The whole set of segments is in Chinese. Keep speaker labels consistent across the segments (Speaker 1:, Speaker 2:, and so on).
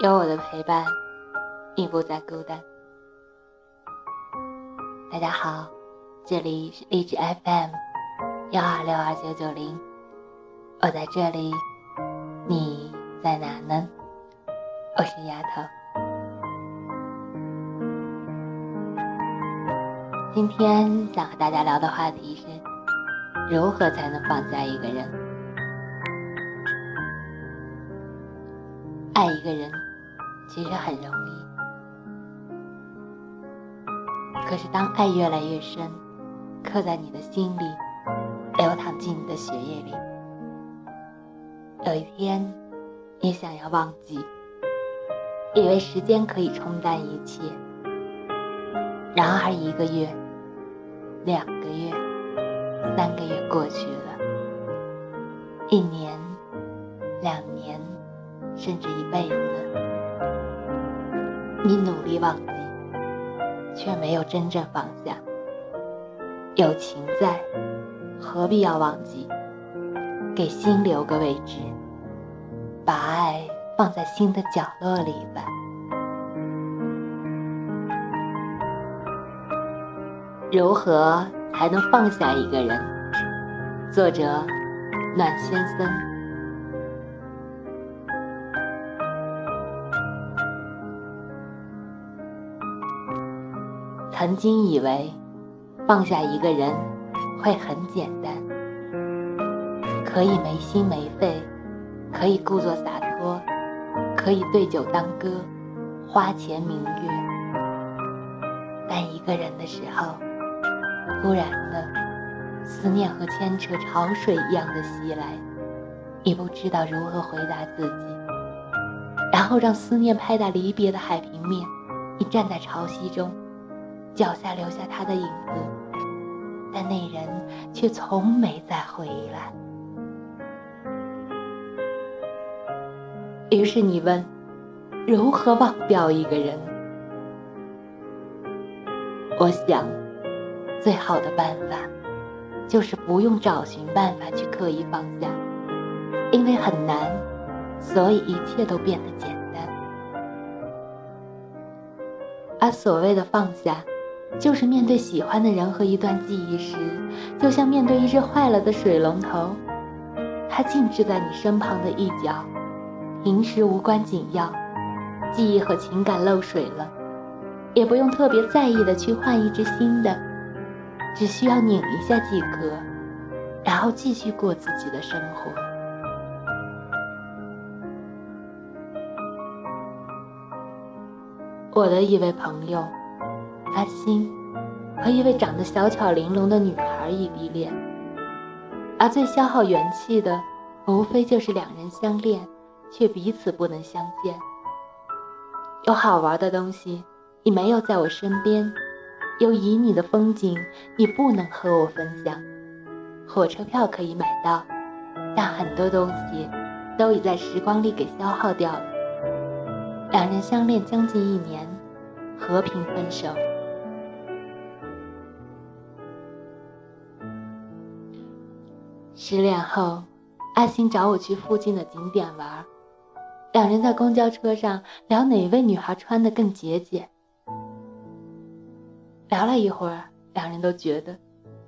Speaker 1: 有我的陪伴，你不再孤单。大家好，这里是荔枝 FM 幺二六二九九零，我在这里，你在哪呢？我是丫头。今天想和大家聊的话题是：如何才能放下一个人？爱一个人其实很容易，可是当爱越来越深，刻在你的心里，流淌进你的血液里，有一天你想要忘记，以为时间可以冲淡一切，然而一个月、两个月、三个月过去了，一年、两年。甚至一辈子，你努力忘记，却没有真正放下。有情在，何必要忘记？给心留个位置，把爱放在心的角落里吧。如何才能放下一个人？作者：暖先生。曾经以为放下一个人会很简单，可以没心没肺，可以故作洒脱，可以对酒当歌，花前明月。但一个人的时候，突然的思念和牵扯潮水一样的袭来，你不知道如何回答自己，然后让思念拍打离别的海平面，你站在潮汐中。脚下留下他的影子，但那人却从没再回来。于是你问：如何忘掉一个人？我想，最好的办法就是不用找寻办法去刻意放下，因为很难，所以一切都变得简单。而所谓的放下。就是面对喜欢的人和一段记忆时，就像面对一只坏了的水龙头，它静置在你身旁的一角，平时无关紧要，记忆和情感漏水了，也不用特别在意的去换一只新的，只需要拧一下即可，然后继续过自己的生活。我的一位朋友。阿星和一位长得小巧玲珑的女孩异地恋，而最消耗元气的，无非就是两人相恋，却彼此不能相见。有好玩的东西，你没有在我身边；有旖旎的风景，你不能和我分享。火车票可以买到，但很多东西都已在时光里给消耗掉了。两人相恋将近一年，和平分手。失恋后，阿星找我去附近的景点玩。两人在公交车上聊哪位女孩穿的更节俭。聊了一会儿，两人都觉得，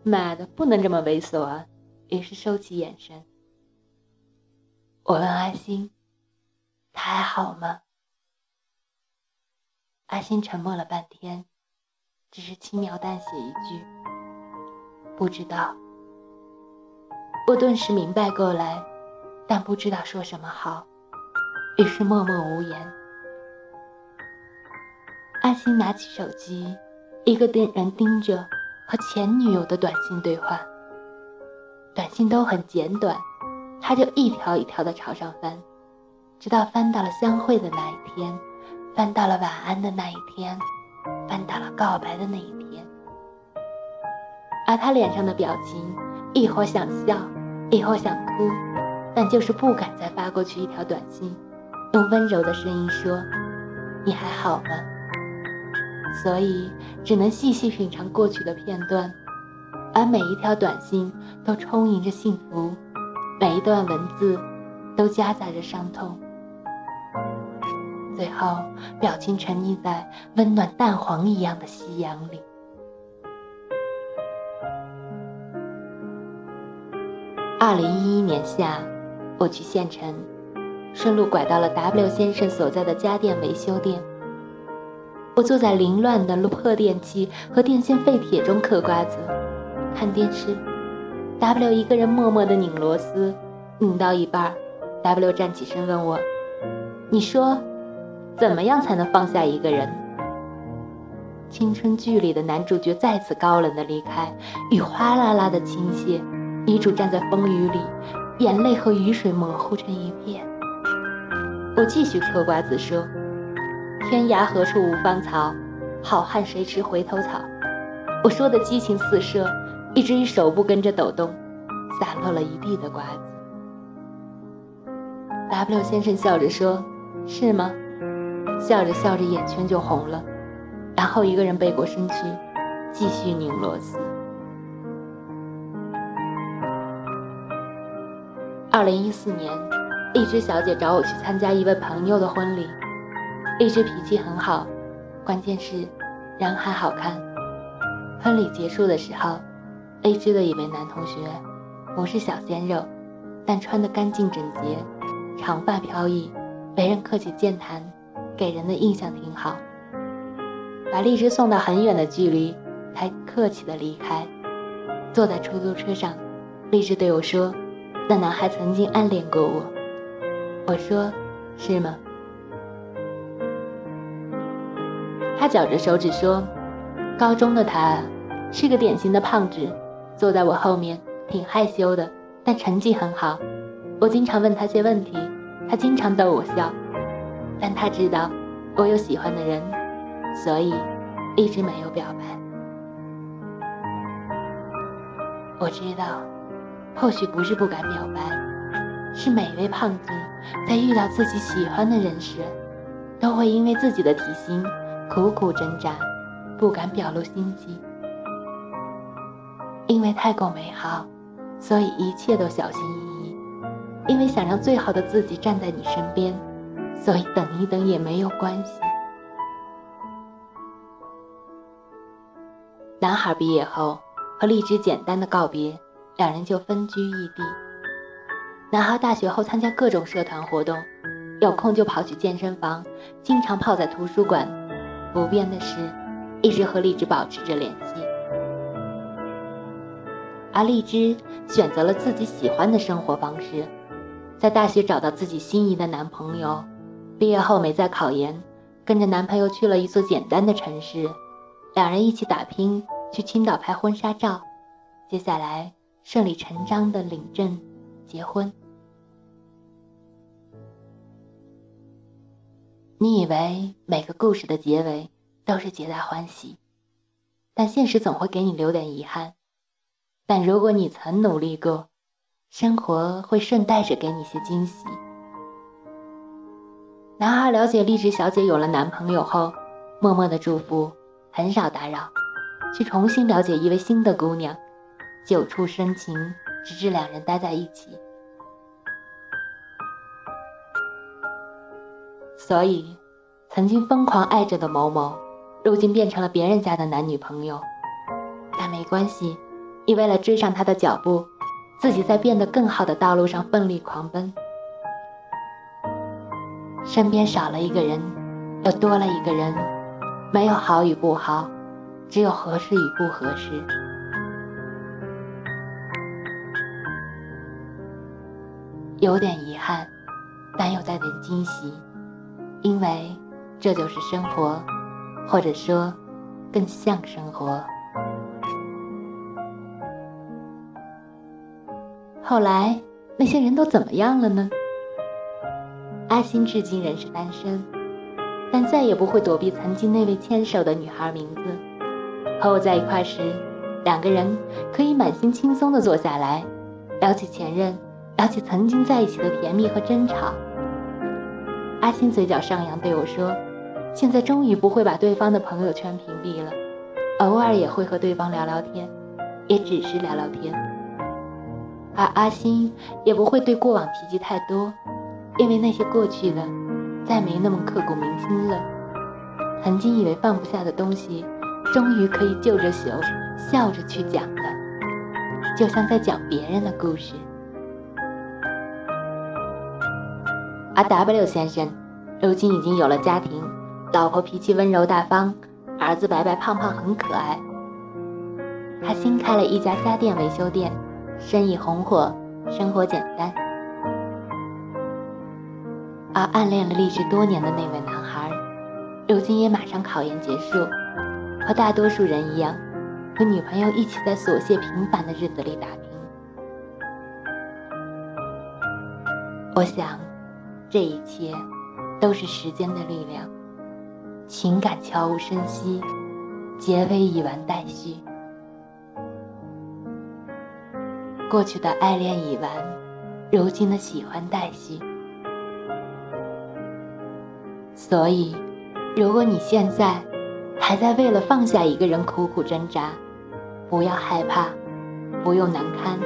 Speaker 1: 妈的，不能这么猥琐啊！于是收起眼神。我问阿星：“他还好吗？”阿星沉默了半天，只是轻描淡写一句：“不知道。”我顿时明白过来，但不知道说什么好，于是默默无言。阿星拿起手机，一个盯人盯着和前女友的短信对话。短信都很简短，他就一条一条的朝上翻，直到翻到了相会的那一天，翻到了晚安的那一天，翻到了告白的那一天。而他脸上的表情，一会儿想笑。一会儿想哭，但就是不敢再发过去一条短信，用温柔的声音说：“你还好吗？”所以只能细细品尝过去的片段，而每一条短信都充盈着幸福，每一段文字都夹杂着伤痛。最后表情沉溺在温暖蛋黄一样的夕阳里。二零一一年夏，我去县城，顺路拐到了 W 先生所在的家电维修店。我坐在凌乱的破电器和电线废铁中嗑瓜子，看电视。W 一个人默默地拧螺丝，拧到一半，W 站起身问我：“你说，怎么样才能放下一个人？”青春剧里的男主角再次高冷的离开，雨哗啦啦的倾泻，女主站在风雨里，眼泪和雨水模糊成一片。我继续嗑瓜子说。天涯何处无芳草，好汉谁吃回头草。我说的激情四射，以至于手部跟着抖动，洒落了一地的瓜子。W 先生笑着说：“是吗？”笑着笑着，眼圈就红了，然后一个人背过身去，继续拧螺丝。二零一四年，荔枝小姐找我去参加一位朋友的婚礼。荔枝脾气很好，关键是人还好看。婚礼结束的时候，荔枝的一位男同学不是小鲜肉，但穿得干净整洁，长发飘逸，为人客气健谈，给人的印象挺好。把荔枝送到很远的距离，才客气的离开。坐在出租车上，荔枝对我说：“那男孩曾经暗恋过我。”我说：“是吗？”他绞着手指说：“高中的他是个典型的胖子，坐在我后面，挺害羞的，但成绩很好。我经常问他些问题，他经常逗我笑。但他知道我有喜欢的人，所以一直没有表白。我知道，或许不是不敢表白，是每位胖子在遇到自己喜欢的人时，都会因为自己的体型。”苦苦挣扎，不敢表露心迹，因为太过美好，所以一切都小心翼翼；因为想让最好的自己站在你身边，所以等一等也没有关系。男孩毕业后和荔枝简单的告别，两人就分居异地。男孩大学后参加各种社团活动，有空就跑去健身房，经常泡在图书馆。不变的是，一直和荔枝保持着联系。而荔枝选择了自己喜欢的生活方式，在大学找到自己心仪的男朋友，毕业后没再考研，跟着男朋友去了一座简单的城市，两人一起打拼，去青岛拍婚纱照，接下来顺理成章的领证结婚。你以为每个故事的结尾都是皆大欢喜，但现实总会给你留点遗憾。但如果你曾努力过，生活会顺带着给你些惊喜。男孩了解荔枝小姐有了男朋友后，默默的祝福，很少打扰，去重新了解一位新的姑娘，久处深情，直至两人待在一起。所以，曾经疯狂爱着的某某，如今变成了别人家的男女朋友。但没关系，你为了追上他的脚步，自己在变得更好的道路上奋力狂奔。身边少了一个人，又多了一个人，没有好与不好，只有合适与不合适。有点遗憾，但又带点惊喜。因为这就是生活，或者说，更像生活。后来那些人都怎么样了呢？阿星至今仍是单身，但再也不会躲避曾经那位牵手的女孩名字。和我在一块时，两个人可以满心轻松地坐下来，聊起前任，聊起曾经在一起的甜蜜和争吵。阿星嘴角上扬，对我说：“现在终于不会把对方的朋友圈屏蔽了，偶尔也会和对方聊聊天，也只是聊聊天。而阿星也不会对过往提及太多，因为那些过去了，再没那么刻骨铭心了。曾经以为放不下的东西，终于可以就着酒笑着去讲了，就像在讲别人的故事。而 W 先生，如今已经有了家庭，老婆脾气温柔大方，儿子白白胖胖很可爱。他新开了一家家电维修店，生意红火，生活简单。而暗恋了励志多年的那位男孩，如今也马上考研结束，和大多数人一样，和女朋友一起在琐屑平凡的日子里打拼。我想，这一切都是时间的力量，情感悄无声息，结尾已完待续。过去的爱恋已完，如今的喜欢待续。所以，如果你现在还在为了放下一个人苦苦挣扎，不要害怕，不用难堪，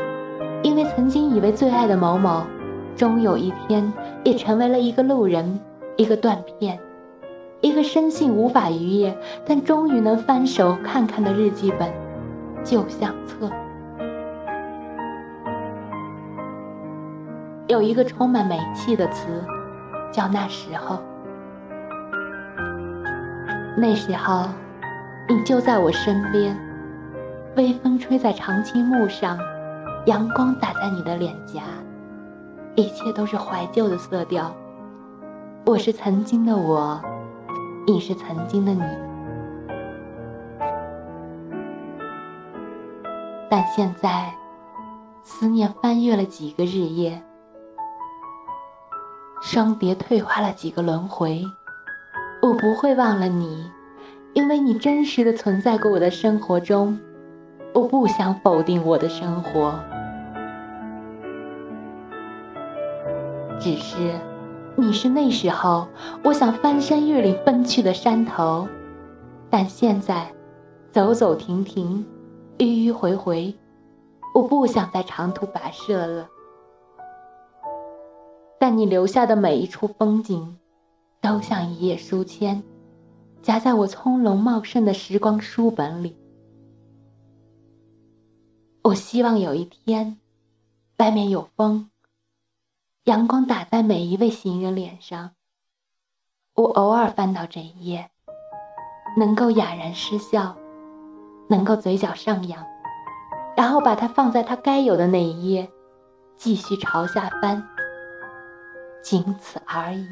Speaker 1: 因为曾经以为最爱的某某，终有一天也成为了一个路人，一个断片，一个深信无法逾越，但终于能翻手看看的日记本、旧相册。有一个充满煤气的词，叫那时候。那时候，你就在我身边，微风吹在长青木上，阳光打在你的脸颊，一切都是怀旧的色调。我是曾经的我，你是曾经的你，但现在，思念翻越了几个日夜。双蝶退化了几个轮回，我不会忘了你，因为你真实的存在过我的生活中。我不想否定我的生活，只是你是那时候我想翻山越岭奔去的山头，但现在走走停停，迂迂回回，我不想再长途跋涉了。但你留下的每一处风景，都像一页书签，夹在我葱茏茂盛的时光书本里。我希望有一天，外面有风，阳光打在每一位行人脸上，我偶尔翻到这一页，能够哑然失笑，能够嘴角上扬，然后把它放在它该有的那一页，继续朝下翻。仅此而已。